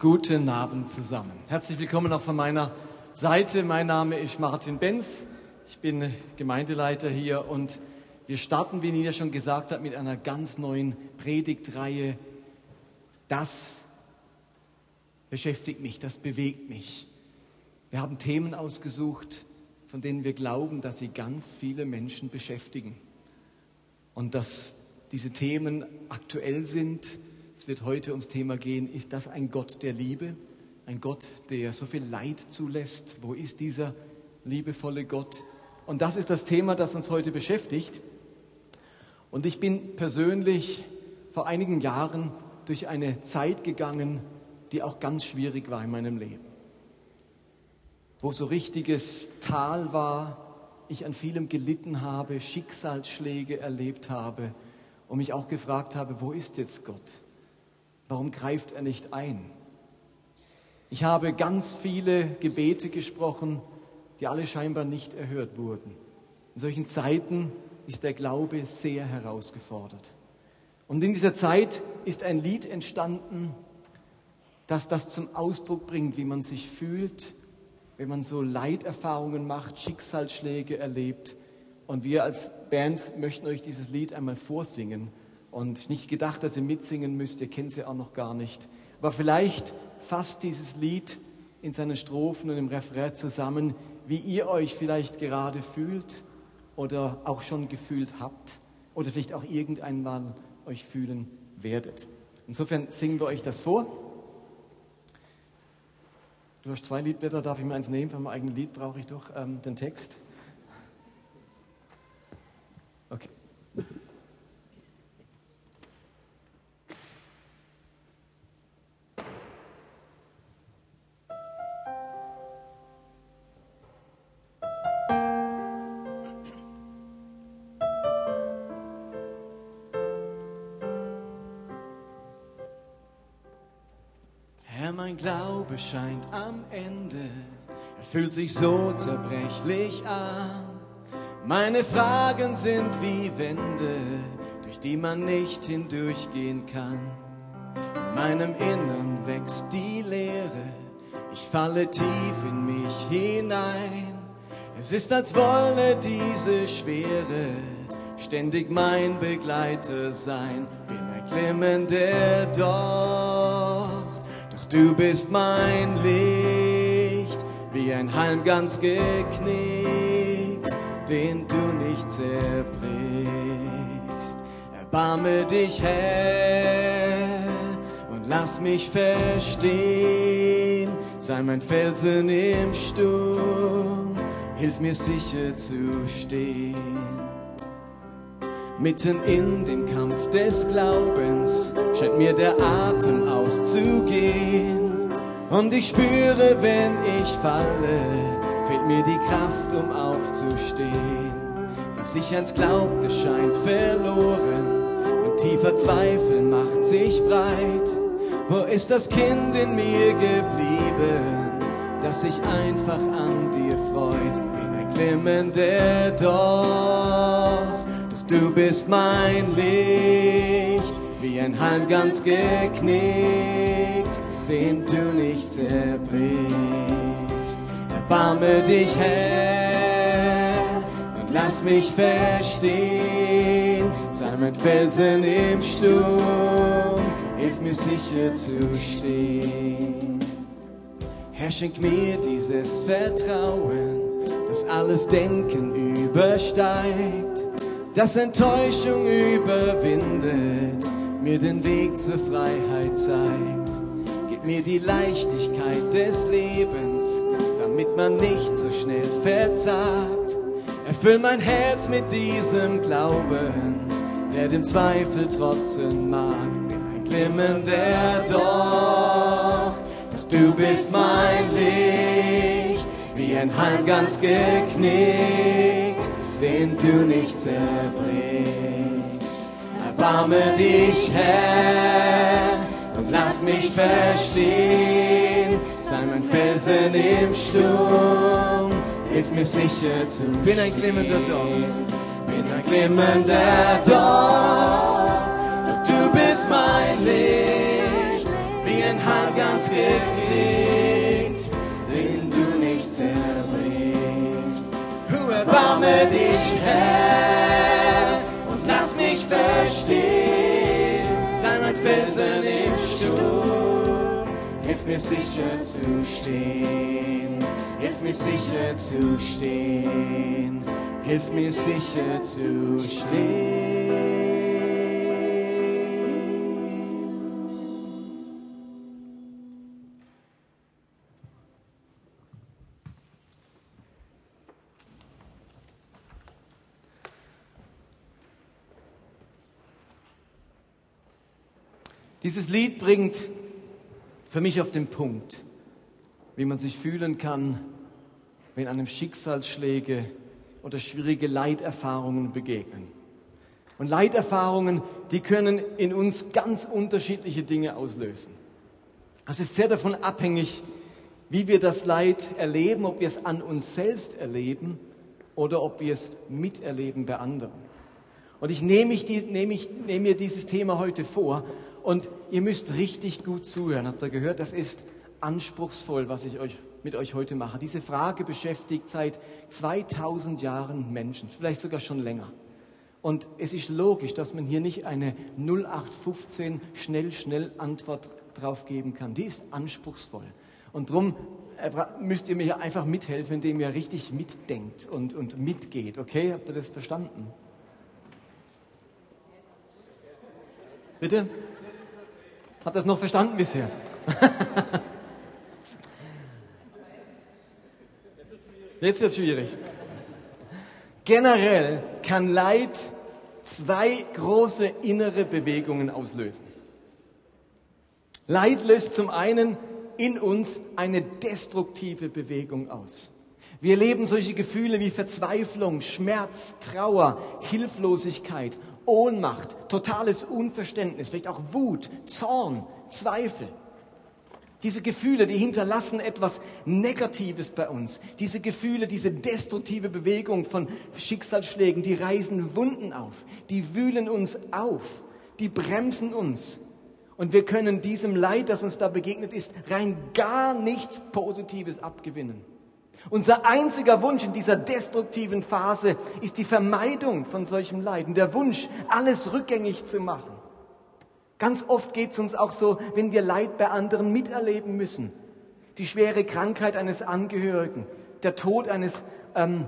Guten Abend zusammen. Herzlich willkommen auch von meiner Seite. Mein Name ist Martin Benz. Ich bin Gemeindeleiter hier und wir starten, wie Nina schon gesagt hat, mit einer ganz neuen Predigtreihe. Das beschäftigt mich, das bewegt mich. Wir haben Themen ausgesucht, von denen wir glauben, dass sie ganz viele Menschen beschäftigen. Und dass diese Themen aktuell sind, es wird heute ums Thema gehen, ist das ein Gott der Liebe? Ein Gott, der so viel Leid zulässt? Wo ist dieser liebevolle Gott? Und das ist das Thema, das uns heute beschäftigt. Und ich bin persönlich vor einigen Jahren durch eine Zeit gegangen, die auch ganz schwierig war in meinem Leben. Wo so richtiges Tal war, ich an vielem gelitten habe, Schicksalsschläge erlebt habe und mich auch gefragt habe, wo ist jetzt Gott? Warum greift er nicht ein? Ich habe ganz viele Gebete gesprochen, die alle scheinbar nicht erhört wurden. In solchen Zeiten ist der Glaube sehr herausgefordert. Und in dieser Zeit ist ein Lied entstanden, das das zum Ausdruck bringt, wie man sich fühlt, wenn man so Leiterfahrungen macht, Schicksalsschläge erlebt. Und wir als Band möchten euch dieses Lied einmal vorsingen und nicht gedacht, dass ihr mitsingen müsst, ihr kennt sie auch noch gar nicht. Aber vielleicht fasst dieses Lied in seinen Strophen und im Referat zusammen, wie ihr euch vielleicht gerade fühlt oder auch schon gefühlt habt oder vielleicht auch irgendeinmal euch fühlen werdet. Insofern singen wir euch das vor. Du hast zwei Liedblätter, darf ich mir eins nehmen? Für mein eigenes Lied brauche ich doch ähm, den Text. Glaube scheint am Ende. Er fühlt sich so zerbrechlich an. Meine Fragen sind wie Wände, durch die man nicht hindurchgehen kann. In meinem Innern wächst die Leere, ich falle tief in mich hinein. Es ist, als wolle diese Schwere ständig mein Begleiter sein. Bin ein glimmender Dorf Du bist mein Licht, wie ein Halm ganz geknickt, den du nicht zerbrichst. Erbarme dich, Herr, und lass mich verstehen. Sei mein Felsen im Sturm, hilf mir sicher zu stehen. Mitten in dem Kampf des Glaubens scheint mir der Atem auszugehen. Und ich spüre, wenn ich falle, fehlt mir die Kraft, um aufzustehen. Was ich einst glaubte, scheint verloren und tiefer Zweifel macht sich breit. Wo ist das Kind in mir geblieben, das sich einfach an dir freut? Bin ein glimmender Dorf Du bist mein Licht, wie ein Halm ganz geknickt, den du nicht zerbrichst. Erbarme dich, Herr, und lass mich verstehen. Sei mein Felsen im Sturm, hilf mir sicher zu stehen. Herr, schenk mir dieses Vertrauen, das alles Denken übersteigt das Enttäuschung überwindet, mir den Weg zur Freiheit zeigt. Gib mir die Leichtigkeit des Lebens, damit man nicht so schnell verzagt. Erfüll mein Herz mit diesem Glauben, der dem Zweifel trotzen mag. Bin ein glimmender Dorf, doch du bist mein Licht, wie ein Halm ganz geknickt den du nicht zerbrichst. Erbarme dich, Herr, und lass mich verstehen. Sei mein Felsen im Sturm, hilf mir sicher zu Bin ein glimmender Dorf, bin ein glimmender Dorf, doch du bist mein Licht, wie ein Hang niemals gekriegt, den du nicht zerbringst. Du erbarme dich, Herr, verstehen, sei mein Felsen im Sturm, hilf mir sicher zu stehen, hilf mir sicher zu stehen, hilf mir sicher zu stehen. Dieses Lied bringt für mich auf den Punkt, wie man sich fühlen kann, wenn einem Schicksalsschläge oder schwierige Leiterfahrungen begegnen. Und Leiterfahrungen, die können in uns ganz unterschiedliche Dinge auslösen. Es ist sehr davon abhängig, wie wir das Leid erleben, ob wir es an uns selbst erleben oder ob wir es miterleben bei anderen. Und ich nehme, ich, nehme, ich, nehme mir dieses Thema heute vor, und ihr müsst richtig gut zuhören. Habt ihr gehört? Das ist anspruchsvoll, was ich euch, mit euch heute mache. Diese Frage beschäftigt seit 2000 Jahren Menschen, vielleicht sogar schon länger. Und es ist logisch, dass man hier nicht eine 0815 schnell, schnell Antwort drauf geben kann. Die ist anspruchsvoll. Und darum äh, müsst ihr mir einfach mithelfen, indem ihr richtig mitdenkt und, und mitgeht. Okay? Habt ihr das verstanden? Bitte? Hat das noch verstanden bisher? Jetzt wird es schwierig. Generell kann Leid zwei große innere Bewegungen auslösen. Leid löst zum einen in uns eine destruktive Bewegung aus. Wir erleben solche Gefühle wie Verzweiflung, Schmerz, Trauer, Hilflosigkeit Ohnmacht, totales Unverständnis, vielleicht auch Wut, Zorn, Zweifel. Diese Gefühle, die hinterlassen etwas Negatives bei uns. Diese Gefühle, diese destruktive Bewegung von Schicksalsschlägen, die reißen Wunden auf, die wühlen uns auf, die bremsen uns. Und wir können diesem Leid, das uns da begegnet ist, rein gar nichts Positives abgewinnen. Unser einziger Wunsch in dieser destruktiven Phase ist die Vermeidung von solchem Leiden, der Wunsch, alles rückgängig zu machen. Ganz oft geht es uns auch so, wenn wir Leid bei anderen miterleben müssen. Die schwere Krankheit eines Angehörigen, der Tod eines ähm,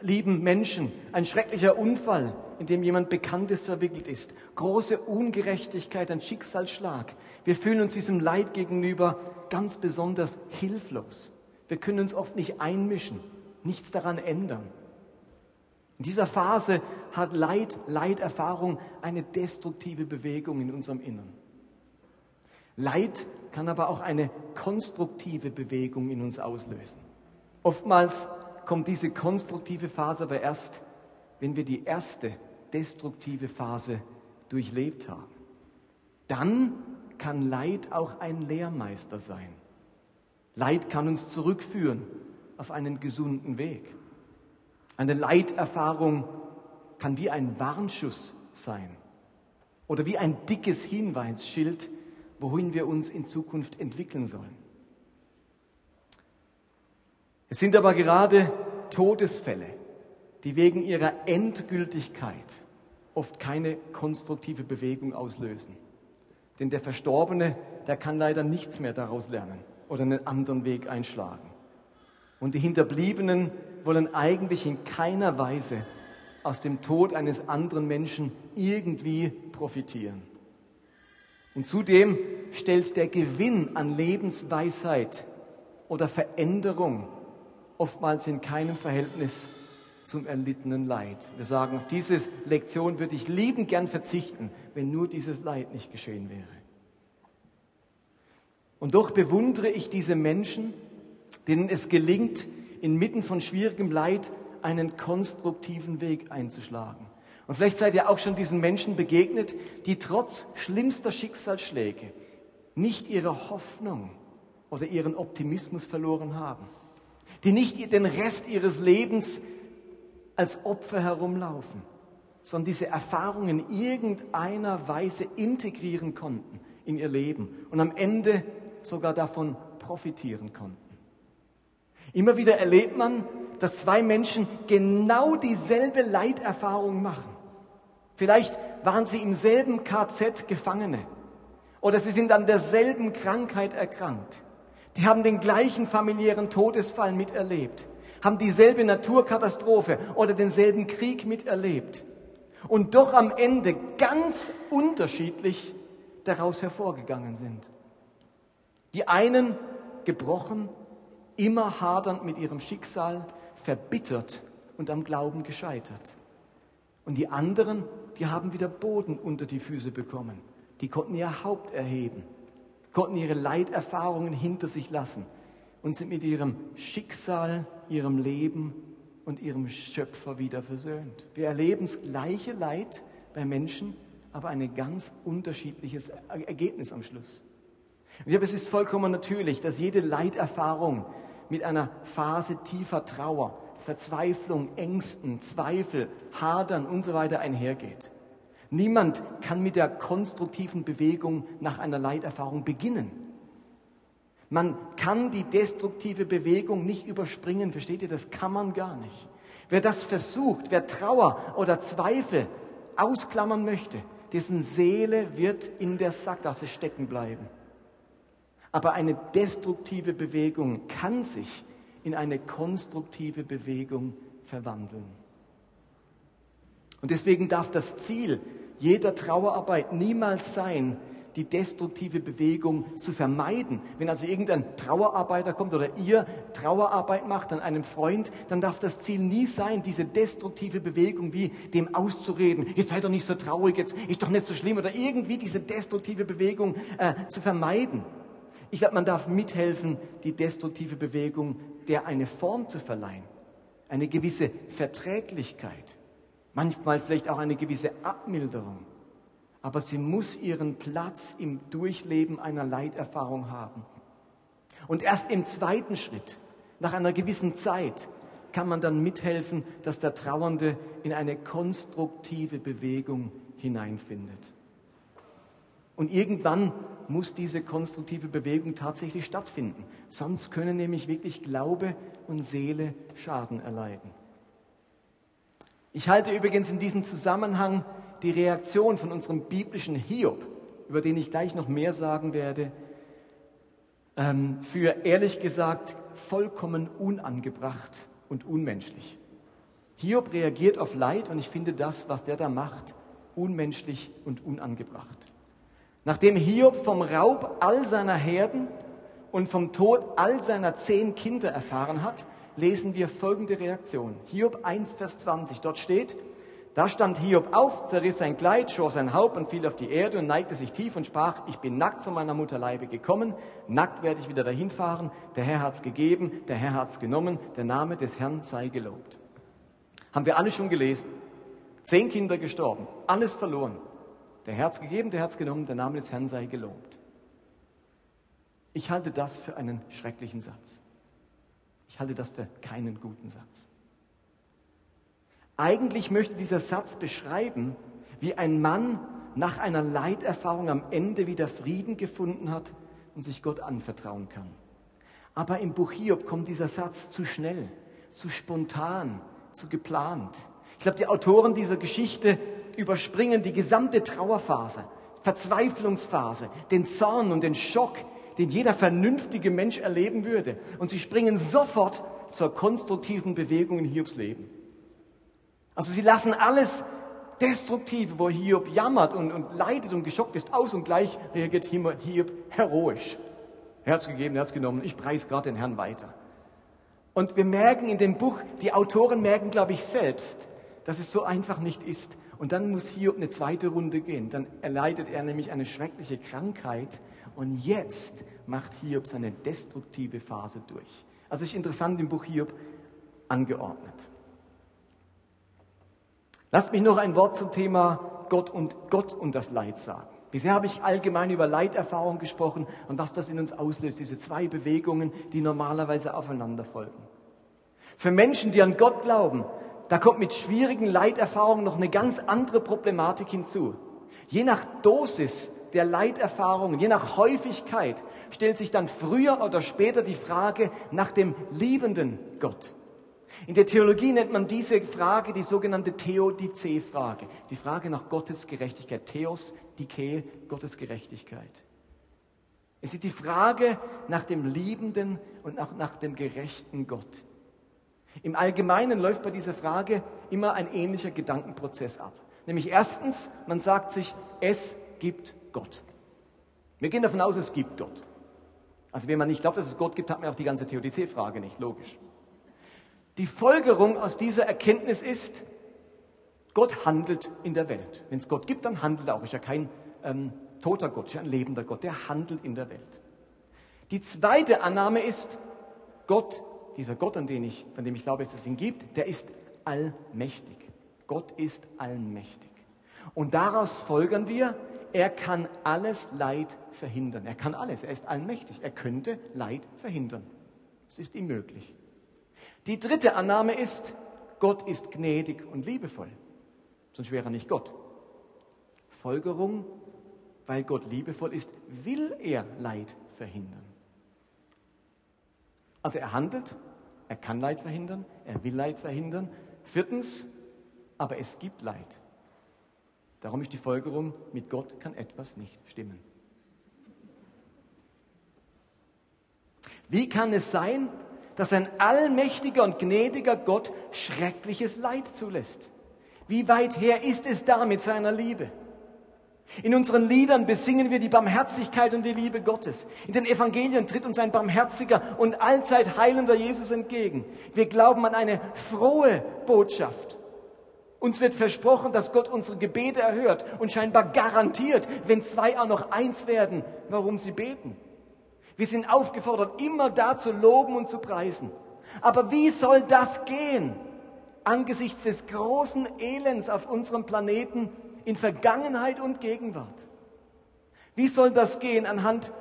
lieben Menschen, ein schrecklicher Unfall, in dem jemand Bekanntes verwickelt ist, große Ungerechtigkeit, ein Schicksalsschlag. Wir fühlen uns diesem Leid gegenüber ganz besonders hilflos. Wir können uns oft nicht einmischen, nichts daran ändern. In dieser Phase hat Leid, Leiterfahrung eine destruktive Bewegung in unserem Innern. Leid kann aber auch eine konstruktive Bewegung in uns auslösen. Oftmals kommt diese konstruktive Phase aber erst, wenn wir die erste destruktive Phase durchlebt haben. Dann kann Leid auch ein Lehrmeister sein. Leid kann uns zurückführen auf einen gesunden Weg. Eine Leiterfahrung kann wie ein Warnschuss sein oder wie ein dickes Hinweisschild, wohin wir uns in Zukunft entwickeln sollen. Es sind aber gerade Todesfälle, die wegen ihrer Endgültigkeit oft keine konstruktive Bewegung auslösen. Denn der Verstorbene, der kann leider nichts mehr daraus lernen oder einen anderen Weg einschlagen. Und die Hinterbliebenen wollen eigentlich in keiner Weise aus dem Tod eines anderen Menschen irgendwie profitieren. Und zudem stellt der Gewinn an Lebensweisheit oder Veränderung oftmals in keinem Verhältnis zum erlittenen Leid. Wir sagen, auf diese Lektion würde ich liebend gern verzichten, wenn nur dieses Leid nicht geschehen wäre. Und doch bewundere ich diese Menschen, denen es gelingt, inmitten von schwierigem Leid einen konstruktiven Weg einzuschlagen. Und vielleicht seid ihr auch schon diesen Menschen begegnet, die trotz schlimmster Schicksalsschläge nicht ihre Hoffnung oder ihren Optimismus verloren haben, die nicht den Rest ihres Lebens als Opfer herumlaufen, sondern diese Erfahrungen in irgendeiner Weise integrieren konnten in ihr Leben und am Ende sogar davon profitieren konnten. Immer wieder erlebt man, dass zwei Menschen genau dieselbe Leiterfahrung machen. Vielleicht waren sie im selben KZ Gefangene oder sie sind an derselben Krankheit erkrankt. Die haben den gleichen familiären Todesfall miterlebt, haben dieselbe Naturkatastrophe oder denselben Krieg miterlebt und doch am Ende ganz unterschiedlich daraus hervorgegangen sind. Die einen gebrochen, immer hadernd mit ihrem Schicksal, verbittert und am Glauben gescheitert. Und die anderen, die haben wieder Boden unter die Füße bekommen. Die konnten ihr Haupt erheben, konnten ihre Leiterfahrungen hinter sich lassen und sind mit ihrem Schicksal, ihrem Leben und ihrem Schöpfer wieder versöhnt. Wir erleben das gleiche Leid bei Menschen, aber ein ganz unterschiedliches Ergebnis am Schluss. Und ich glaube, es ist vollkommen natürlich, dass jede Leiterfahrung mit einer Phase tiefer Trauer, Verzweiflung, Ängsten, Zweifel, Hadern und so weiter einhergeht. Niemand kann mit der konstruktiven Bewegung nach einer Leiterfahrung beginnen. Man kann die destruktive Bewegung nicht überspringen, versteht ihr? Das kann man gar nicht. Wer das versucht, wer Trauer oder Zweifel ausklammern möchte, dessen Seele wird in der Sackgasse stecken bleiben. Aber eine destruktive Bewegung kann sich in eine konstruktive Bewegung verwandeln. Und deswegen darf das Ziel jeder Trauerarbeit niemals sein, die destruktive Bewegung zu vermeiden. Wenn also irgendein Trauerarbeiter kommt oder ihr Trauerarbeit macht an einem Freund, dann darf das Ziel nie sein, diese destruktive Bewegung wie dem auszureden, jetzt sei doch nicht so traurig, jetzt ist doch nicht so schlimm oder irgendwie diese destruktive Bewegung äh, zu vermeiden. Ich glaube, man darf mithelfen, die destruktive Bewegung der eine Form zu verleihen, eine gewisse Verträglichkeit, manchmal vielleicht auch eine gewisse Abmilderung aber sie muss ihren Platz im Durchleben einer Leiterfahrung haben. Und erst im zweiten Schritt, nach einer gewissen Zeit, kann man dann mithelfen, dass der Trauernde in eine konstruktive Bewegung hineinfindet. Und irgendwann muss diese konstruktive Bewegung tatsächlich stattfinden. Sonst können nämlich wirklich Glaube und Seele Schaden erleiden. Ich halte übrigens in diesem Zusammenhang die Reaktion von unserem biblischen Hiob, über den ich gleich noch mehr sagen werde, ähm, für ehrlich gesagt vollkommen unangebracht und unmenschlich. Hiob reagiert auf Leid und ich finde das, was der da macht, unmenschlich und unangebracht. Nachdem Hiob vom Raub all seiner Herden und vom Tod all seiner zehn Kinder erfahren hat, lesen wir folgende Reaktion. Hiob 1, Vers 20. Dort steht, da stand Hiob auf, zerriss sein Kleid, schor sein Haupt und fiel auf die Erde und neigte sich tief und sprach, ich bin nackt von meiner Mutterleibe gekommen, nackt werde ich wieder dahin fahren, der Herr hat's gegeben, der Herr hat's genommen, der Name des Herrn sei gelobt. Haben wir alle schon gelesen. Zehn Kinder gestorben, alles verloren. Der hat's gegeben, der hat's genommen, der Name des Herrn sei gelobt. Ich halte das für einen schrecklichen Satz. Ich halte das für keinen guten Satz. Eigentlich möchte dieser Satz beschreiben, wie ein Mann nach einer Leiterfahrung am Ende wieder Frieden gefunden hat und sich Gott anvertrauen kann. Aber im Buch Hiob kommt dieser Satz zu schnell, zu spontan, zu geplant. Ich glaube, die Autoren dieser Geschichte überspringen die gesamte Trauerphase, Verzweiflungsphase, den Zorn und den Schock, den jeder vernünftige Mensch erleben würde. Und sie springen sofort zur konstruktiven Bewegung in Hiobs Leben. Also sie lassen alles Destruktive, wo Hiob jammert und, und leidet und geschockt ist, aus und gleich reagiert Hiob heroisch. Herz gegeben, Herz genommen, ich preise gerade den Herrn weiter. Und wir merken in dem Buch, die Autoren merken, glaube ich, selbst, dass es so einfach nicht ist. Und dann muss Hiob eine zweite Runde gehen. Dann erleidet er nämlich eine schreckliche Krankheit. Und jetzt macht Hiob seine destruktive Phase durch. Also ist interessant im Buch Hiob angeordnet. Lasst mich noch ein Wort zum Thema Gott und Gott und das Leid sagen. Bisher habe ich allgemein über Leiterfahrung gesprochen und was das in uns auslöst, diese zwei Bewegungen, die normalerweise aufeinander folgen. Für Menschen, die an Gott glauben, da kommt mit schwierigen Leiterfahrungen noch eine ganz andere Problematik hinzu. Je nach Dosis der Leiterfahrungen, je nach Häufigkeit stellt sich dann früher oder später die Frage nach dem liebenden Gott. In der Theologie nennt man diese Frage die sogenannte Theodizee-Frage, die Frage nach Gottes Gerechtigkeit. Theos, Dike, Gottes Gerechtigkeit. Es ist die Frage nach dem liebenden und nach, nach dem gerechten Gott. Im Allgemeinen läuft bei dieser Frage immer ein ähnlicher Gedankenprozess ab. Nämlich erstens, man sagt sich, es gibt Gott. Wir gehen davon aus, es gibt Gott. Also wenn man nicht glaubt, dass es Gott gibt, hat man auch die ganze Theodizee-Frage nicht, logisch. Die Folgerung aus dieser Erkenntnis ist, Gott handelt in der Welt. Wenn es Gott gibt, dann handelt er auch. Ist ja kein ähm, toter Gott, ist ja ein lebender Gott, der handelt in der Welt. Die zweite Annahme ist, Gott, dieser Gott, an den ich, von dem ich glaube, dass es ihn gibt, der ist allmächtig. Gott ist allmächtig. Und daraus folgern wir, er kann alles Leid verhindern. Er kann alles. Er ist allmächtig. Er könnte Leid verhindern. Es ist ihm möglich. Die dritte Annahme ist, Gott ist gnädig und liebevoll. Sonst wäre er nicht Gott. Folgerung, weil Gott liebevoll ist, will er Leid verhindern. Also er handelt, er kann Leid verhindern, er will Leid verhindern. Viertens, aber es gibt Leid. Darum ist die Folgerung, mit Gott kann etwas nicht stimmen. Wie kann es sein, dass ein allmächtiger und gnädiger Gott schreckliches Leid zulässt? Wie weit her ist es da mit seiner Liebe? In unseren Liedern besingen wir die Barmherzigkeit und die Liebe Gottes. In den Evangelien tritt uns ein barmherziger und allzeit heilender Jesus entgegen. Wir glauben an eine frohe Botschaft. Uns wird versprochen, dass Gott unsere Gebete erhört und scheinbar garantiert, wenn zwei auch noch eins werden, warum sie beten. Wir sind aufgefordert, immer da zu loben und zu preisen. Aber wie soll das gehen angesichts des großen Elends auf unserem Planeten in Vergangenheit und Gegenwart? Wie soll das gehen anhand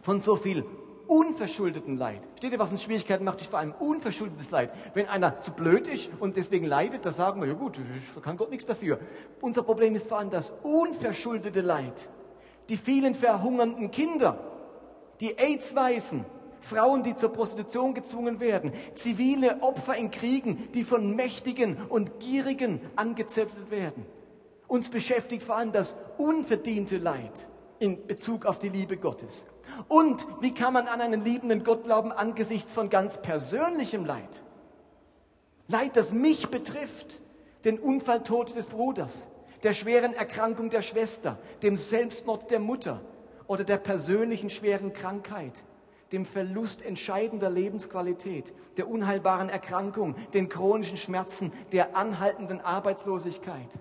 von so viel unverschuldeten Leid. Steht ihr, was uns Schwierigkeiten macht? Ist vor allem unverschuldetes Leid. Wenn einer zu blöd ist und deswegen leidet, dann sagen wir, ja gut, kann Gott nichts dafür. Unser Problem ist vor allem das unverschuldete Leid. Die vielen verhungernden Kinder, die AIDS-Weißen, Frauen, die zur Prostitution gezwungen werden, zivile Opfer in Kriegen, die von Mächtigen und Gierigen angezettelt werden. Uns beschäftigt vor allem das unverdiente Leid in Bezug auf die Liebe Gottes. Und wie kann man an einen liebenden Gott glauben angesichts von ganz persönlichem Leid? Leid, das mich betrifft, den Unfalltod des Bruders, der schweren Erkrankung der Schwester, dem Selbstmord der Mutter oder der persönlichen schweren Krankheit, dem Verlust entscheidender Lebensqualität, der unheilbaren Erkrankung, den chronischen Schmerzen, der anhaltenden Arbeitslosigkeit.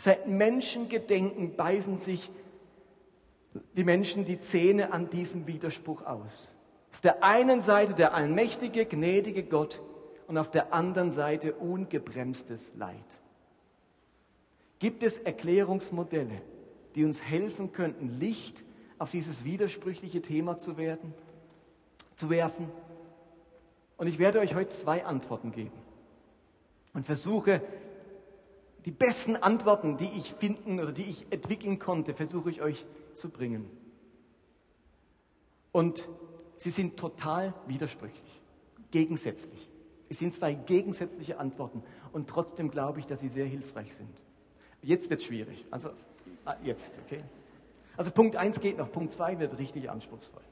Seit Menschengedenken beißen sich die Menschen die Zähne an diesem Widerspruch aus. Auf der einen Seite der allmächtige, gnädige Gott und auf der anderen Seite ungebremstes Leid. Gibt es Erklärungsmodelle, die uns helfen könnten, Licht auf dieses widersprüchliche Thema zu werden, zu werfen? Und ich werde euch heute zwei Antworten geben und versuche die besten Antworten, die ich finden oder die ich entwickeln konnte, versuche ich euch zu bringen. Und sie sind total widersprüchlich, gegensätzlich. Es sind zwei gegensätzliche Antworten und trotzdem glaube ich, dass sie sehr hilfreich sind. Jetzt wird es schwierig. Also ah, jetzt, okay? Also Punkt 1 geht noch, Punkt 2 wird richtig anspruchsvoll.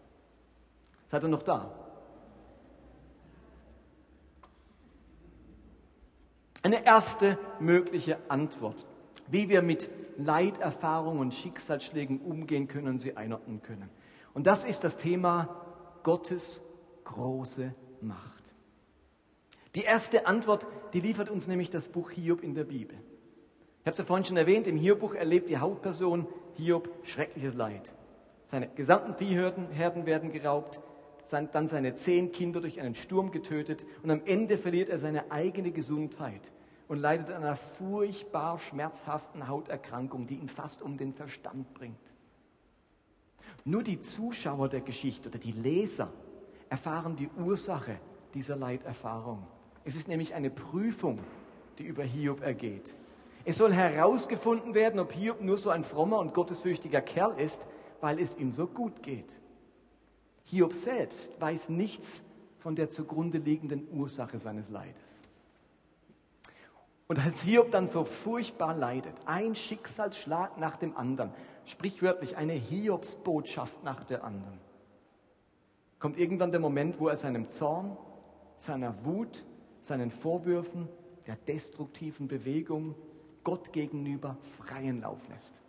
Seid ihr noch da? Eine erste mögliche Antwort, wie wir mit Leiterfahrungen und Schicksalsschlägen umgehen können und sie einordnen können. Und das ist das Thema Gottes große Macht. Die erste Antwort, die liefert uns nämlich das Buch Hiob in der Bibel. Ich habe es ja vorhin schon erwähnt, im Hiob-Buch erlebt die Hauptperson Hiob schreckliches Leid. Seine gesamten Viehherden werden geraubt, dann seine zehn Kinder durch einen Sturm getötet und am Ende verliert er seine eigene Gesundheit und leidet an einer furchtbar schmerzhaften Hauterkrankung, die ihn fast um den Verstand bringt. Nur die Zuschauer der Geschichte oder die Leser erfahren die Ursache dieser Leiterfahrung. Es ist nämlich eine Prüfung, die über Hiob ergeht. Es soll herausgefunden werden, ob Hiob nur so ein frommer und gottesfürchtiger Kerl ist, weil es ihm so gut geht. Hiob selbst weiß nichts von der zugrunde liegenden Ursache seines Leides. Und als Hiob dann so furchtbar leidet, ein Schicksalsschlag nach dem anderen, sprichwörtlich eine Hiobsbotschaft nach der anderen, kommt irgendwann der Moment, wo er seinem Zorn, seiner Wut, seinen Vorwürfen, der destruktiven Bewegung Gott gegenüber freien Lauf lässt.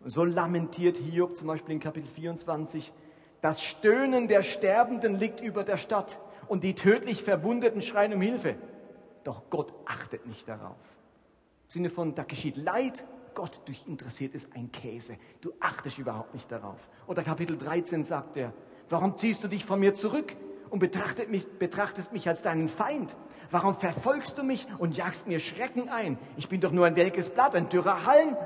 Und so lamentiert Hiob zum Beispiel in Kapitel 24, das Stöhnen der Sterbenden liegt über der Stadt und die tödlich Verwundeten schreien um Hilfe. Doch Gott achtet nicht darauf. Im Sinne von, da geschieht Leid, Gott dich interessiert ist ein Käse. Du achtest überhaupt nicht darauf. Oder Kapitel 13 sagt er, warum ziehst du dich von mir zurück und mich, betrachtest mich als deinen Feind? Warum verfolgst du mich und jagst mir Schrecken ein? Ich bin doch nur ein welkes Blatt, ein dürrer Halm.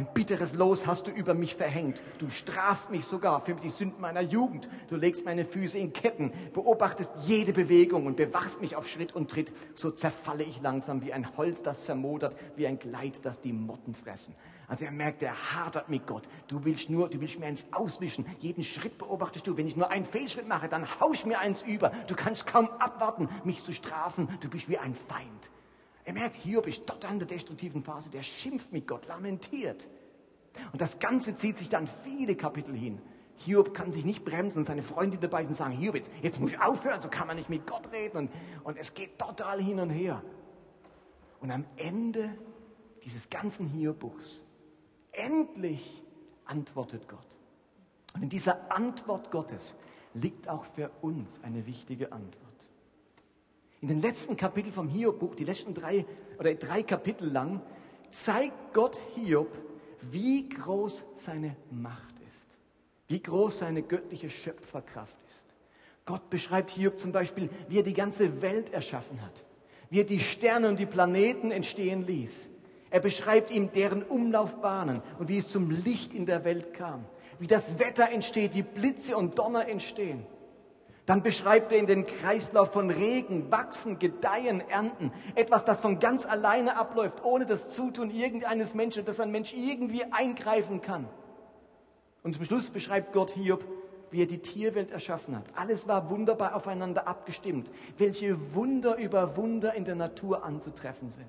Ein bitteres Los hast du über mich verhängt. Du strafst mich sogar für die Sünden meiner Jugend. Du legst meine Füße in Ketten, beobachtest jede Bewegung und bewachst mich auf Schritt und Tritt. So zerfalle ich langsam wie ein Holz, das vermodert, wie ein Kleid, das die Motten fressen. Also er merkt, er hadert mit Gott. Du willst nur, du willst mir eins auswischen. Jeden Schritt beobachtest du. Wenn ich nur einen Fehlschritt mache, dann hausch mir eins über. Du kannst kaum abwarten, mich zu strafen. Du bist wie ein Feind. Er merkt, Hiob ist dort in der destruktiven Phase, der schimpft mit Gott, lamentiert. Und das Ganze zieht sich dann viele Kapitel hin. Hiob kann sich nicht bremsen und seine Freunde dabei sind und sagen, Hiob, jetzt, jetzt muss ich aufhören, so kann man nicht mit Gott reden. Und, und es geht total hin und her. Und am Ende dieses ganzen Hiob-Buchs, endlich antwortet Gott. Und in dieser Antwort Gottes liegt auch für uns eine wichtige Antwort. In den letzten Kapiteln vom Hiob-Buch, die letzten drei oder drei Kapitel lang, zeigt Gott Hiob, wie groß seine Macht ist, wie groß seine göttliche Schöpferkraft ist. Gott beschreibt Hiob zum Beispiel, wie er die ganze Welt erschaffen hat, wie er die Sterne und die Planeten entstehen ließ. Er beschreibt ihm deren Umlaufbahnen und wie es zum Licht in der Welt kam, wie das Wetter entsteht, wie Blitze und Donner entstehen. Dann beschreibt er in den Kreislauf von Regen, Wachsen, Gedeihen, Ernten. Etwas, das von ganz alleine abläuft, ohne das Zutun irgendeines Menschen, dass ein Mensch irgendwie eingreifen kann. Und zum Schluss beschreibt Gott Hiob, wie er die Tierwelt erschaffen hat. Alles war wunderbar aufeinander abgestimmt. Welche Wunder über Wunder in der Natur anzutreffen sind.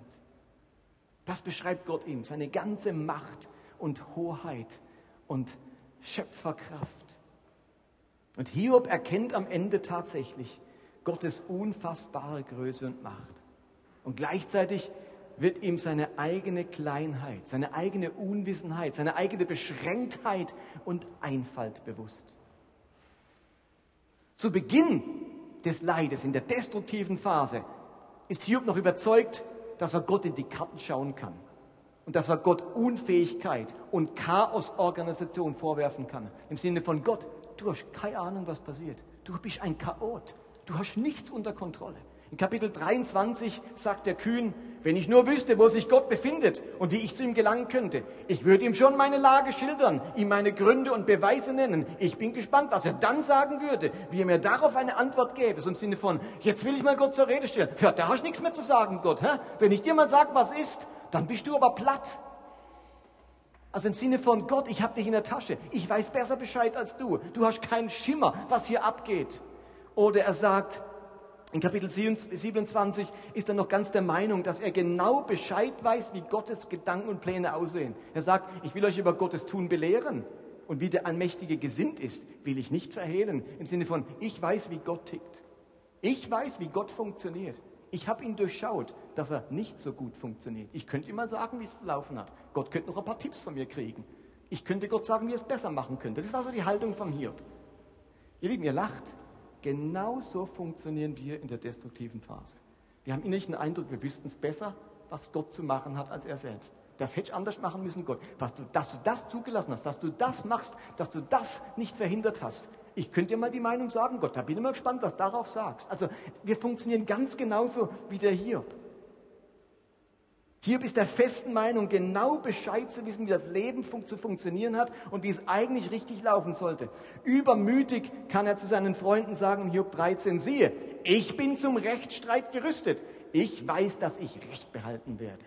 Das beschreibt Gott ihm, seine ganze Macht und Hoheit und Schöpferkraft. Und Hiob erkennt am Ende tatsächlich Gottes unfassbare Größe und Macht. Und gleichzeitig wird ihm seine eigene Kleinheit, seine eigene Unwissenheit, seine eigene Beschränktheit und Einfalt bewusst. Zu Beginn des Leides, in der destruktiven Phase, ist Hiob noch überzeugt, dass er Gott in die Karten schauen kann und dass er Gott Unfähigkeit und Chaosorganisation vorwerfen kann. Im Sinne von Gott, Du hast keine Ahnung, was passiert. Du bist ein Chaot. Du hast nichts unter Kontrolle. In Kapitel 23 sagt der Kühn, wenn ich nur wüsste, wo sich Gott befindet und wie ich zu ihm gelangen könnte, ich würde ihm schon meine Lage schildern, ihm meine Gründe und Beweise nennen. Ich bin gespannt, was er dann sagen würde, wie er mir darauf eine Antwort gäbe. So im Sinne von, jetzt will ich mal Gott zur Rede stellen. Ja, da hast du nichts mehr zu sagen, Gott. Hä? Wenn ich dir mal sage, was ist, dann bist du aber platt. Also im Sinne von Gott, ich habe dich in der Tasche. Ich weiß besser Bescheid als du. Du hast keinen Schimmer, was hier abgeht. Oder er sagt, in Kapitel 27 ist er noch ganz der Meinung, dass er genau Bescheid weiß, wie Gottes Gedanken und Pläne aussehen. Er sagt, ich will euch über Gottes Tun belehren. Und wie der Allmächtige gesinnt ist, will ich nicht verhehlen. Im Sinne von, ich weiß, wie Gott tickt. Ich weiß, wie Gott funktioniert. Ich habe ihn durchschaut, dass er nicht so gut funktioniert. Ich könnte ihm mal sagen, wie es zu laufen hat. Gott könnte noch ein paar Tipps von mir kriegen. Ich könnte Gott sagen, wie er es besser machen könnte. Das war so die Haltung von Hiob. Ihr Lieben, ihr lacht. Genau so funktionieren wir in der destruktiven Phase. Wir haben innerlich den Eindruck, wir wüssten es besser, was Gott zu machen hat, als er selbst. Das hätte ich anders machen müssen, Gott. Was du, dass du das zugelassen hast, dass du das machst, dass du das nicht verhindert hast, ich könnte dir mal die Meinung sagen, Gott, da bin ich mal gespannt, was du darauf sagst. Also wir funktionieren ganz genauso wie der Hiob. Hiob ist der festen Meinung, genau Bescheid zu wissen, wie das Leben fun zu funktionieren hat und wie es eigentlich richtig laufen sollte. Übermütig kann er zu seinen Freunden sagen, Hiob 13, siehe, ich bin zum Rechtsstreit gerüstet. Ich weiß, dass ich Recht behalten werde.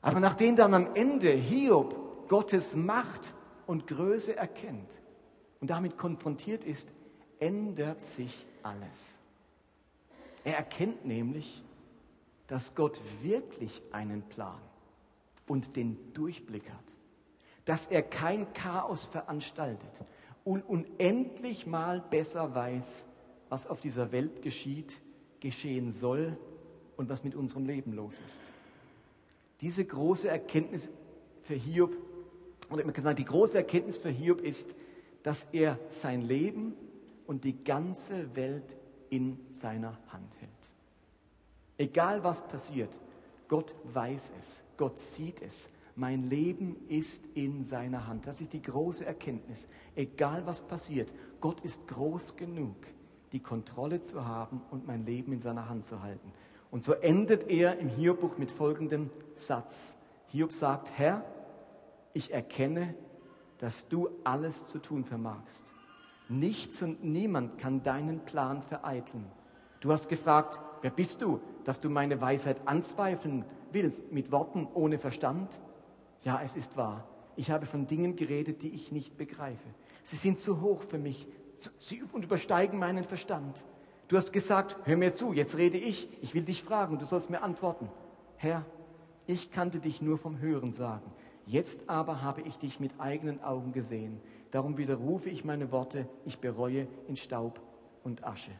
Aber nachdem dann am Ende Hiob Gottes Macht und Größe erkennt und damit konfrontiert ist, ändert sich alles. Er erkennt nämlich, dass Gott wirklich einen Plan und den Durchblick hat, dass er kein Chaos veranstaltet und unendlich mal besser weiß, was auf dieser Welt geschieht, geschehen soll und was mit unserem Leben los ist. Diese große Erkenntnis für Hiob, oder immer gesagt, die große Erkenntnis für Hiob ist, dass er sein Leben und die ganze Welt in seiner Hand hält. Egal was passiert, Gott weiß es, Gott sieht es. Mein Leben ist in seiner Hand. Das ist die große Erkenntnis. Egal was passiert, Gott ist groß genug, die Kontrolle zu haben und mein Leben in seiner Hand zu halten. Und so endet er im Hiobbuch mit folgendem Satz. Hiob sagt, Herr, ich erkenne, dass du alles zu tun vermagst. Nichts und niemand kann deinen Plan vereiteln. Du hast gefragt, wer bist du, dass du meine Weisheit anzweifeln willst mit Worten ohne Verstand? Ja, es ist wahr. Ich habe von Dingen geredet, die ich nicht begreife. Sie sind zu hoch für mich. Sie übersteigen meinen Verstand. Du hast gesagt, hör mir zu, jetzt rede ich. Ich will dich fragen, du sollst mir antworten. Herr, ich kannte dich nur vom Hören sagen. Jetzt aber habe ich dich mit eigenen Augen gesehen. Darum widerrufe ich meine Worte. Ich bereue in Staub und Asche.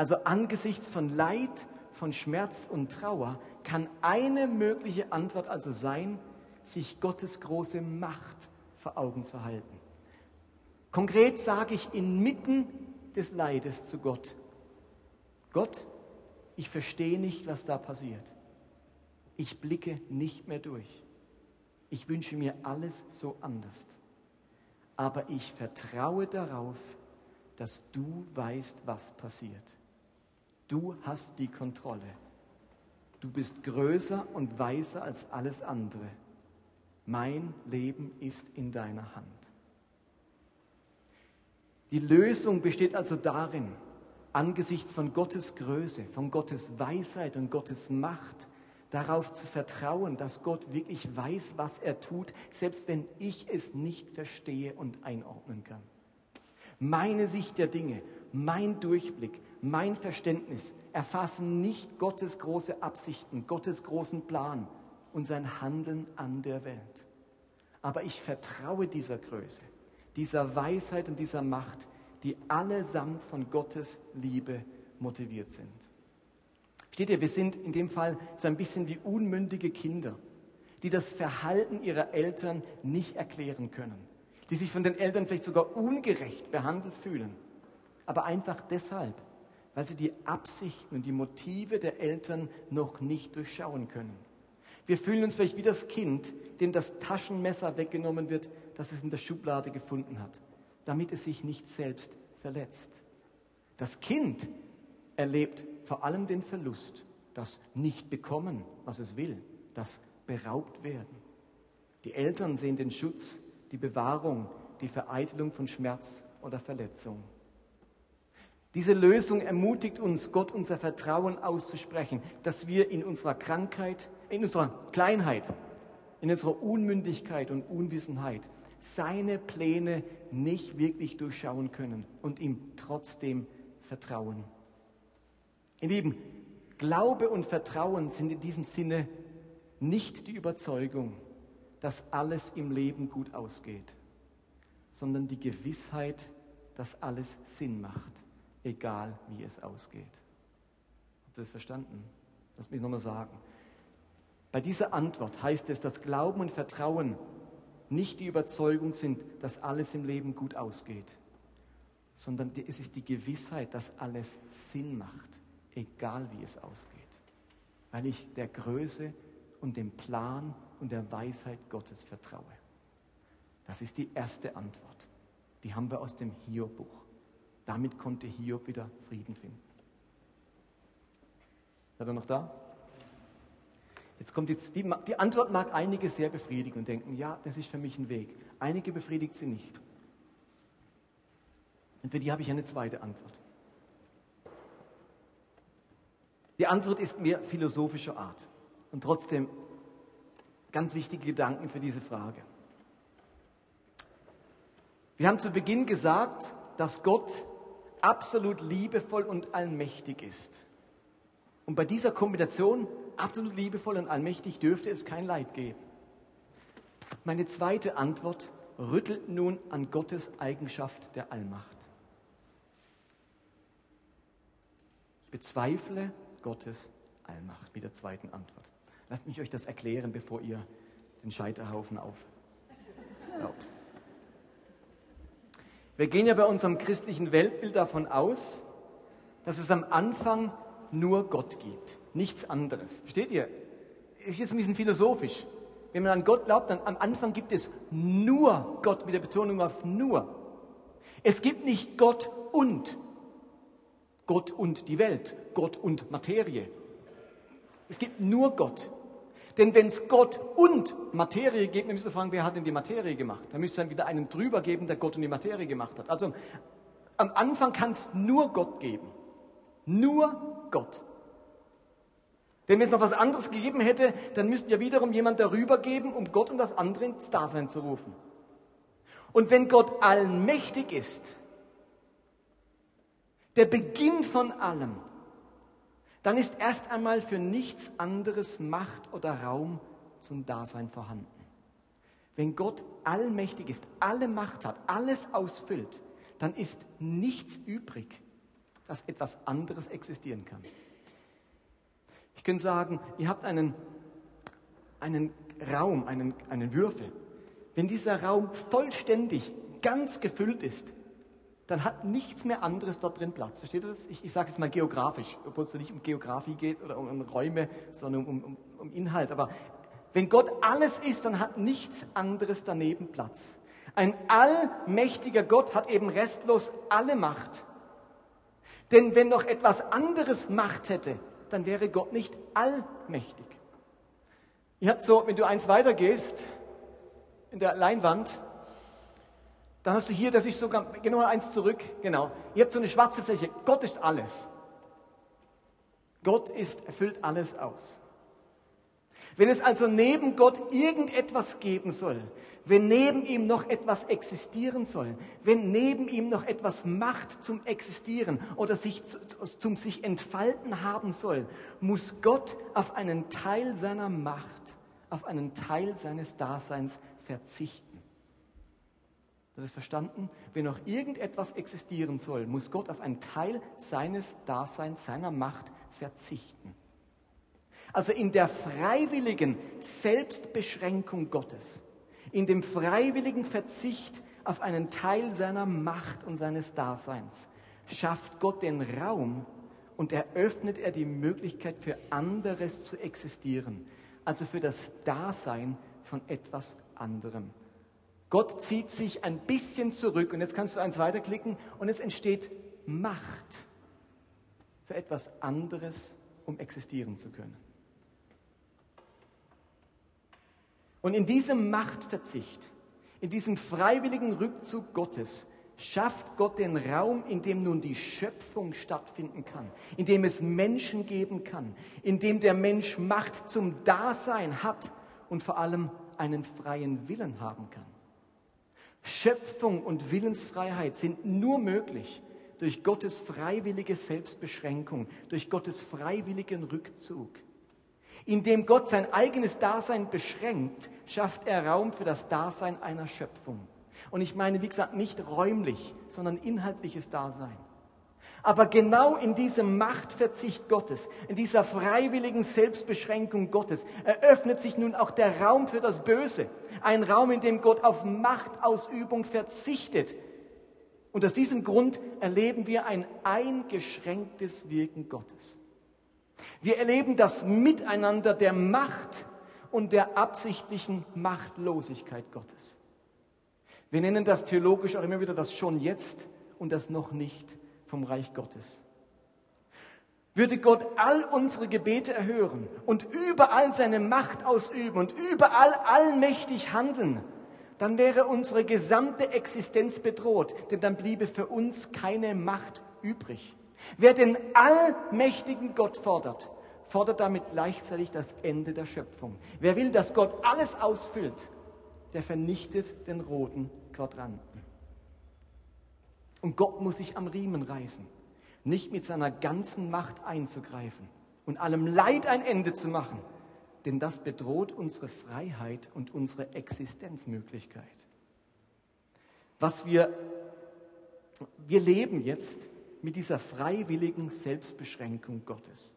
Also angesichts von Leid, von Schmerz und Trauer kann eine mögliche Antwort also sein, sich Gottes große Macht vor Augen zu halten. Konkret sage ich inmitten des Leides zu Gott, Gott, ich verstehe nicht, was da passiert. Ich blicke nicht mehr durch. Ich wünsche mir alles so anders. Aber ich vertraue darauf, dass du weißt, was passiert. Du hast die Kontrolle. Du bist größer und weiser als alles andere. Mein Leben ist in deiner Hand. Die Lösung besteht also darin, angesichts von Gottes Größe, von Gottes Weisheit und Gottes Macht, darauf zu vertrauen, dass Gott wirklich weiß, was er tut, selbst wenn ich es nicht verstehe und einordnen kann. Meine Sicht der Dinge, mein Durchblick, mein Verständnis erfassen nicht Gottes große Absichten, Gottes großen Plan und sein Handeln an der Welt. Aber ich vertraue dieser Größe, dieser Weisheit und dieser Macht, die allesamt von Gottes Liebe motiviert sind. Steht ihr, wir sind in dem Fall so ein bisschen wie unmündige Kinder, die das Verhalten ihrer Eltern nicht erklären können, die sich von den Eltern vielleicht sogar ungerecht behandelt fühlen, aber einfach deshalb, weil sie die Absichten und die Motive der Eltern noch nicht durchschauen können. Wir fühlen uns vielleicht wie das Kind, dem das Taschenmesser weggenommen wird, das es in der Schublade gefunden hat, damit es sich nicht selbst verletzt. Das Kind erlebt vor allem den Verlust, das nicht bekommen, was es will, das beraubt werden. Die Eltern sehen den Schutz, die Bewahrung, die Vereitelung von Schmerz oder Verletzung. Diese Lösung ermutigt uns, Gott unser Vertrauen auszusprechen, dass wir in unserer Krankheit, in unserer Kleinheit, in unserer Unmündigkeit und Unwissenheit seine Pläne nicht wirklich durchschauen können und ihm trotzdem vertrauen. Ihr Lieben, Glaube und Vertrauen sind in diesem Sinne nicht die Überzeugung, dass alles im Leben gut ausgeht, sondern die Gewissheit, dass alles Sinn macht, egal wie es ausgeht. Habt ihr das verstanden? Lass mich nochmal sagen. Bei dieser Antwort heißt es, dass Glauben und Vertrauen nicht die Überzeugung sind, dass alles im Leben gut ausgeht, sondern es ist die Gewissheit, dass alles Sinn macht, egal wie es ausgeht, weil ich der Größe und dem Plan und der Weisheit Gottes vertraue. Das ist die erste Antwort. Die haben wir aus dem Hiob-Buch. Damit konnte Hiob wieder Frieden finden. Seid ihr noch da? Jetzt kommt jetzt, die, die Antwort mag einige sehr befriedigen und denken, ja, das ist für mich ein Weg. Einige befriedigt sie nicht. Und für die habe ich eine zweite Antwort. Die Antwort ist mir philosophischer Art und trotzdem ganz wichtige Gedanken für diese Frage. Wir haben zu Beginn gesagt, dass Gott absolut liebevoll und allmächtig ist. Und bei dieser Kombination, absolut liebevoll und allmächtig, dürfte es kein Leid geben. Meine zweite Antwort rüttelt nun an Gottes Eigenschaft der Allmacht. Ich bezweifle Gottes Allmacht mit der zweiten Antwort. Lasst mich euch das erklären, bevor ihr den Scheiterhaufen auflaut. Wir gehen ja bei unserem christlichen Weltbild davon aus, dass es am Anfang nur Gott gibt, nichts anderes. Versteht ihr? Ist jetzt ein bisschen philosophisch. Wenn man an Gott glaubt, dann am Anfang gibt es nur Gott mit der Betonung auf nur. Es gibt nicht Gott und. Gott und die Welt, Gott und Materie. Es gibt nur Gott. Denn wenn es Gott und Materie gibt, dann müssen wir fragen, wer hat denn die Materie gemacht? Da müsste es dann wieder einen drüber geben, der Gott und die Materie gemacht hat. Also am Anfang kann es nur Gott geben. Nur Gott. Denn wenn es noch was anderes gegeben hätte, dann müsste ja wiederum jemand darüber geben, um Gott und das andere ins Dasein zu rufen. Und wenn Gott allmächtig ist, der Beginn von allem, dann ist erst einmal für nichts anderes Macht oder Raum zum Dasein vorhanden. Wenn Gott allmächtig ist, alle Macht hat, alles ausfüllt, dann ist nichts übrig, dass etwas anderes existieren kann. Ich könnte sagen, ihr habt einen, einen Raum, einen, einen Würfel. Wenn dieser Raum vollständig, ganz gefüllt ist, dann hat nichts mehr anderes dort drin Platz. Versteht ihr das? Ich, ich sage jetzt mal geografisch, obwohl es nicht um Geografie geht oder um, um Räume, sondern um, um, um Inhalt. Aber wenn Gott alles ist, dann hat nichts anderes daneben Platz. Ein allmächtiger Gott hat eben restlos alle Macht. Denn wenn noch etwas anderes Macht hätte, dann wäre Gott nicht allmächtig. Ihr habt so, wenn du eins weitergehst, in der Leinwand, dann hast du hier, das ist sogar, genau eins zurück, genau. Ihr habt so eine schwarze Fläche. Gott ist alles. Gott ist, erfüllt alles aus. Wenn es also neben Gott irgendetwas geben soll, wenn neben ihm noch etwas existieren soll, wenn neben ihm noch etwas Macht zum Existieren oder sich zum sich entfalten haben soll, muss Gott auf einen Teil seiner Macht, auf einen Teil seines Daseins verzichten. Ihr das verstanden? Wenn noch irgendetwas existieren soll, muss Gott auf einen Teil seines Daseins, seiner Macht verzichten. Also in der freiwilligen Selbstbeschränkung Gottes in dem freiwilligen Verzicht auf einen Teil seiner Macht und seines Daseins schafft Gott den Raum und eröffnet er die Möglichkeit für anderes zu existieren, also für das Dasein von etwas anderem. Gott zieht sich ein bisschen zurück und jetzt kannst du eins weiterklicken und es entsteht Macht für etwas anderes, um existieren zu können. Und in diesem Machtverzicht, in diesem freiwilligen Rückzug Gottes, schafft Gott den Raum, in dem nun die Schöpfung stattfinden kann, in dem es Menschen geben kann, in dem der Mensch Macht zum Dasein hat und vor allem einen freien Willen haben kann. Schöpfung und Willensfreiheit sind nur möglich durch Gottes freiwillige Selbstbeschränkung, durch Gottes freiwilligen Rückzug. Indem Gott sein eigenes Dasein beschränkt, schafft er Raum für das Dasein einer Schöpfung. Und ich meine, wie gesagt, nicht räumlich, sondern inhaltliches Dasein. Aber genau in diesem Machtverzicht Gottes, in dieser freiwilligen Selbstbeschränkung Gottes, eröffnet sich nun auch der Raum für das Böse. Ein Raum, in dem Gott auf Machtausübung verzichtet. Und aus diesem Grund erleben wir ein eingeschränktes Wirken Gottes. Wir erleben das Miteinander der Macht und der absichtlichen Machtlosigkeit Gottes. Wir nennen das theologisch auch immer wieder das schon jetzt und das noch nicht vom Reich Gottes. Würde Gott all unsere Gebete erhören und überall seine Macht ausüben und überall allmächtig handeln, dann wäre unsere gesamte Existenz bedroht, denn dann bliebe für uns keine Macht übrig. Wer den allmächtigen Gott fordert, fordert damit gleichzeitig das Ende der Schöpfung. Wer will, dass Gott alles ausfüllt, der vernichtet den roten Quadranten. Und Gott muss sich am Riemen reißen, nicht mit seiner ganzen Macht einzugreifen und allem Leid ein Ende zu machen, denn das bedroht unsere Freiheit und unsere Existenzmöglichkeit. Was wir, wir leben jetzt mit dieser freiwilligen Selbstbeschränkung Gottes.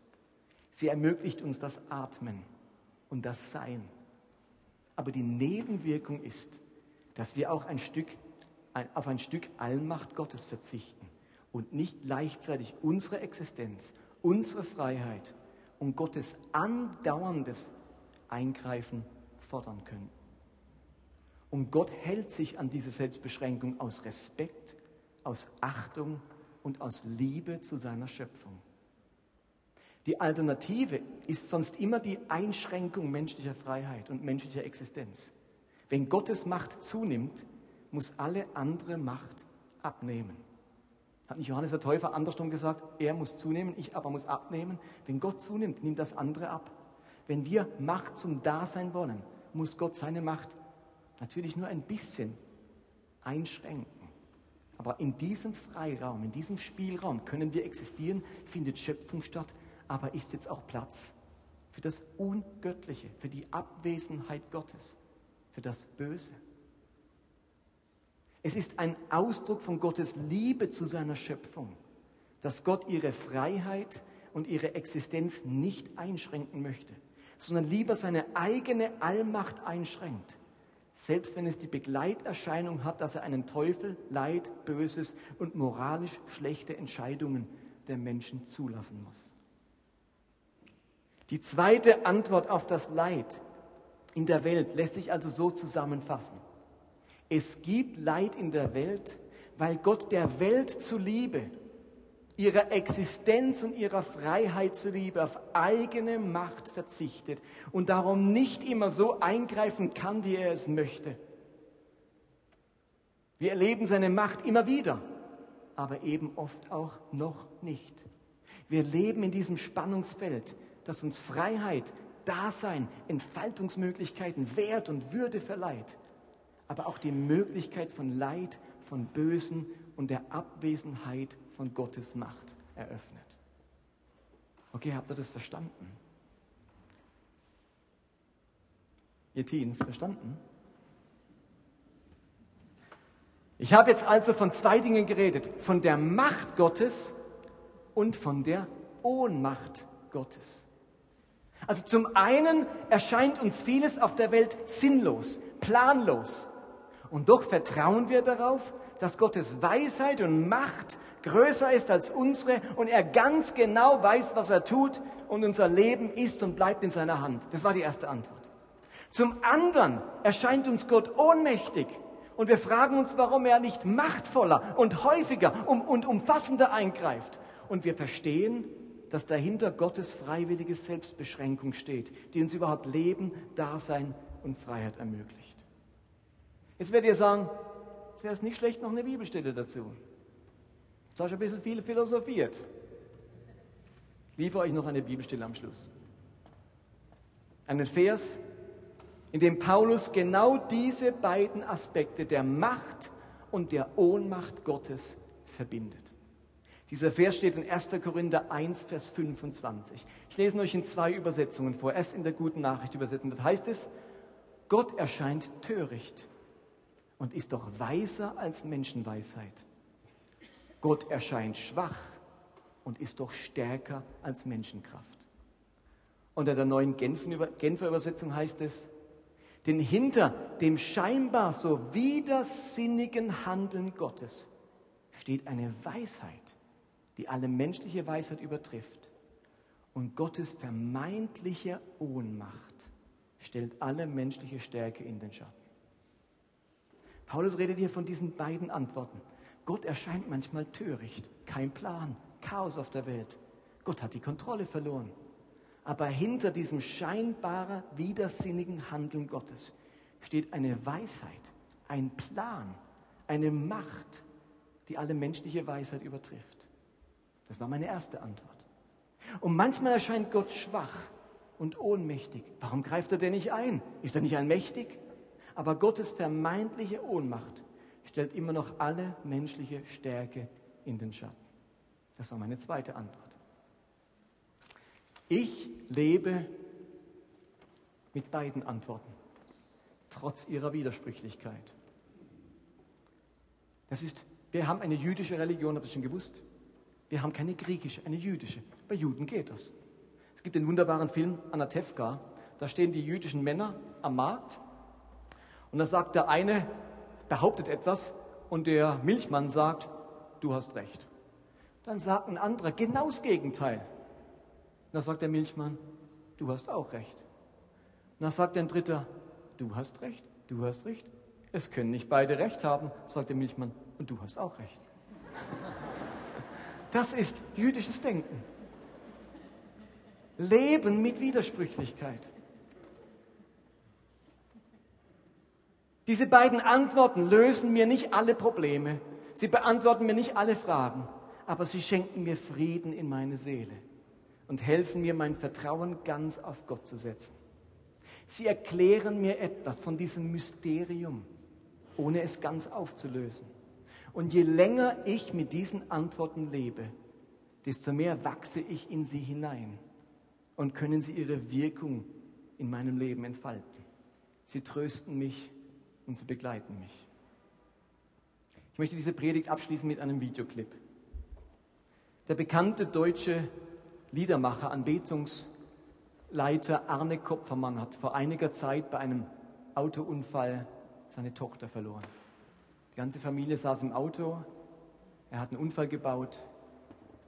Sie ermöglicht uns das Atmen und das Sein. Aber die Nebenwirkung ist, dass wir auch ein Stück, ein, auf ein Stück Allmacht Gottes verzichten und nicht gleichzeitig unsere Existenz, unsere Freiheit und Gottes andauerndes Eingreifen fordern können. Und Gott hält sich an diese Selbstbeschränkung aus Respekt, aus Achtung und aus Liebe zu seiner Schöpfung. Die Alternative ist sonst immer die Einschränkung menschlicher Freiheit und menschlicher Existenz. Wenn Gottes Macht zunimmt, muss alle andere Macht abnehmen. Hat nicht Johannes der Täufer andersrum gesagt, er muss zunehmen, ich aber muss abnehmen? Wenn Gott zunimmt, nimmt das andere ab. Wenn wir Macht zum Dasein wollen, muss Gott seine Macht natürlich nur ein bisschen einschränken. Aber in diesem Freiraum, in diesem Spielraum können wir existieren, findet Schöpfung statt, aber ist jetzt auch Platz für das Ungöttliche, für die Abwesenheit Gottes, für das Böse. Es ist ein Ausdruck von Gottes Liebe zu seiner Schöpfung, dass Gott ihre Freiheit und ihre Existenz nicht einschränken möchte, sondern lieber seine eigene Allmacht einschränkt selbst wenn es die Begleiterscheinung hat, dass er einen Teufel, Leid, Böses und moralisch schlechte Entscheidungen der Menschen zulassen muss. Die zweite Antwort auf das Leid in der Welt lässt sich also so zusammenfassen. Es gibt Leid in der Welt, weil Gott der Welt zuliebe ihrer Existenz und ihrer Freiheit zuliebe auf eigene Macht verzichtet und darum nicht immer so eingreifen kann, wie er es möchte. Wir erleben seine Macht immer wieder, aber eben oft auch noch nicht. Wir leben in diesem Spannungsfeld, das uns Freiheit, Dasein, Entfaltungsmöglichkeiten, Wert und Würde verleiht, aber auch die Möglichkeit von Leid, von Bösen und der Abwesenheit von Gottes Macht eröffnet. Okay, habt ihr das verstanden? Ihr Teens, verstanden? Ich habe jetzt also von zwei Dingen geredet, von der Macht Gottes und von der Ohnmacht Gottes. Also zum einen erscheint uns vieles auf der Welt sinnlos, planlos. Und doch vertrauen wir darauf, dass Gottes Weisheit und Macht größer ist als unsere und er ganz genau weiß, was er tut und unser Leben ist und bleibt in seiner Hand. Das war die erste Antwort. Zum anderen erscheint uns Gott ohnmächtig und wir fragen uns, warum er nicht machtvoller und häufiger und umfassender eingreift. Und wir verstehen, dass dahinter Gottes freiwillige Selbstbeschränkung steht, die uns überhaupt Leben, Dasein und Freiheit ermöglicht. Jetzt werdet ihr sagen, es wäre es nicht schlecht, noch eine Bibelstelle dazu. Jetzt habe ich ein bisschen viel philosophiert. Ich liefere euch noch eine Bibelstelle am Schluss. Einen Vers, in dem Paulus genau diese beiden Aspekte der Macht und der Ohnmacht Gottes verbindet. Dieser Vers steht in 1. Korinther 1, Vers 25. Ich lese euch in zwei Übersetzungen vor. Erst in der guten Nachricht übersetzen. Das heißt es, Gott erscheint töricht und ist doch weiser als Menschenweisheit. Gott erscheint schwach und ist doch stärker als Menschenkraft. Unter der neuen Genfer Übersetzung heißt es, denn hinter dem scheinbar so widersinnigen Handeln Gottes steht eine Weisheit, die alle menschliche Weisheit übertrifft. Und Gottes vermeintliche Ohnmacht stellt alle menschliche Stärke in den Schatten. Paulus redet hier von diesen beiden Antworten. Gott erscheint manchmal töricht, kein Plan, Chaos auf der Welt. Gott hat die Kontrolle verloren. Aber hinter diesem scheinbaren, widersinnigen Handeln Gottes steht eine Weisheit, ein Plan, eine Macht, die alle menschliche Weisheit übertrifft. Das war meine erste Antwort. Und manchmal erscheint Gott schwach und ohnmächtig. Warum greift er denn nicht ein? Ist er nicht allmächtig? Aber Gottes vermeintliche Ohnmacht stellt immer noch alle menschliche Stärke in den Schatten. Das war meine zweite Antwort. Ich lebe mit beiden Antworten, trotz ihrer Widersprüchlichkeit. Das ist, wir haben eine jüdische Religion, habt ihr schon gewusst? Wir haben keine griechische, eine jüdische. Bei Juden geht das. Es gibt den wunderbaren Film Anatevka. Da stehen die jüdischen Männer am Markt und da sagt der eine, behauptet etwas und der Milchmann sagt, du hast recht. Dann sagt ein anderer genau das Gegenteil. Und dann sagt der Milchmann, du hast auch recht. Und dann sagt ein dritter, du hast recht, du hast recht. Es können nicht beide recht haben, sagt der Milchmann, und du hast auch recht. Das ist jüdisches Denken. Leben mit Widersprüchlichkeit. Diese beiden Antworten lösen mir nicht alle Probleme, sie beantworten mir nicht alle Fragen, aber sie schenken mir Frieden in meine Seele und helfen mir, mein Vertrauen ganz auf Gott zu setzen. Sie erklären mir etwas von diesem Mysterium, ohne es ganz aufzulösen. Und je länger ich mit diesen Antworten lebe, desto mehr wachse ich in sie hinein und können sie ihre Wirkung in meinem Leben entfalten. Sie trösten mich und sie begleiten mich. Ich möchte diese Predigt abschließen mit einem Videoclip. Der bekannte deutsche Liedermacher, Anbetungsleiter Arne Kopfermann hat vor einiger Zeit bei einem Autounfall seine Tochter verloren. Die ganze Familie saß im Auto, er hat einen Unfall gebaut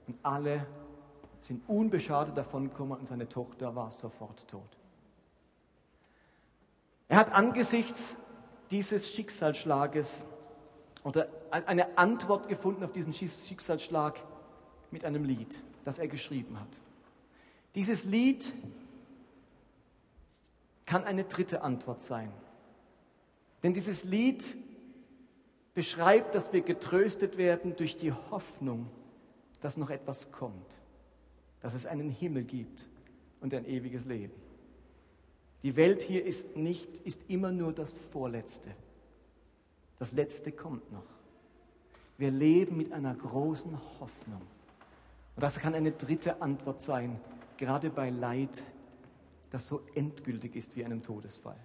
und alle sind unbeschadet davongekommen und seine Tochter war sofort tot. Er hat angesichts dieses Schicksalsschlages oder eine Antwort gefunden auf diesen Schicksalsschlag mit einem Lied, das er geschrieben hat. Dieses Lied kann eine dritte Antwort sein. Denn dieses Lied beschreibt, dass wir getröstet werden durch die Hoffnung, dass noch etwas kommt, dass es einen Himmel gibt und ein ewiges Leben. Die Welt hier ist nicht, ist immer nur das Vorletzte. Das Letzte kommt noch. Wir leben mit einer großen Hoffnung. Und das kann eine dritte Antwort sein, gerade bei Leid, das so endgültig ist wie einem Todesfall.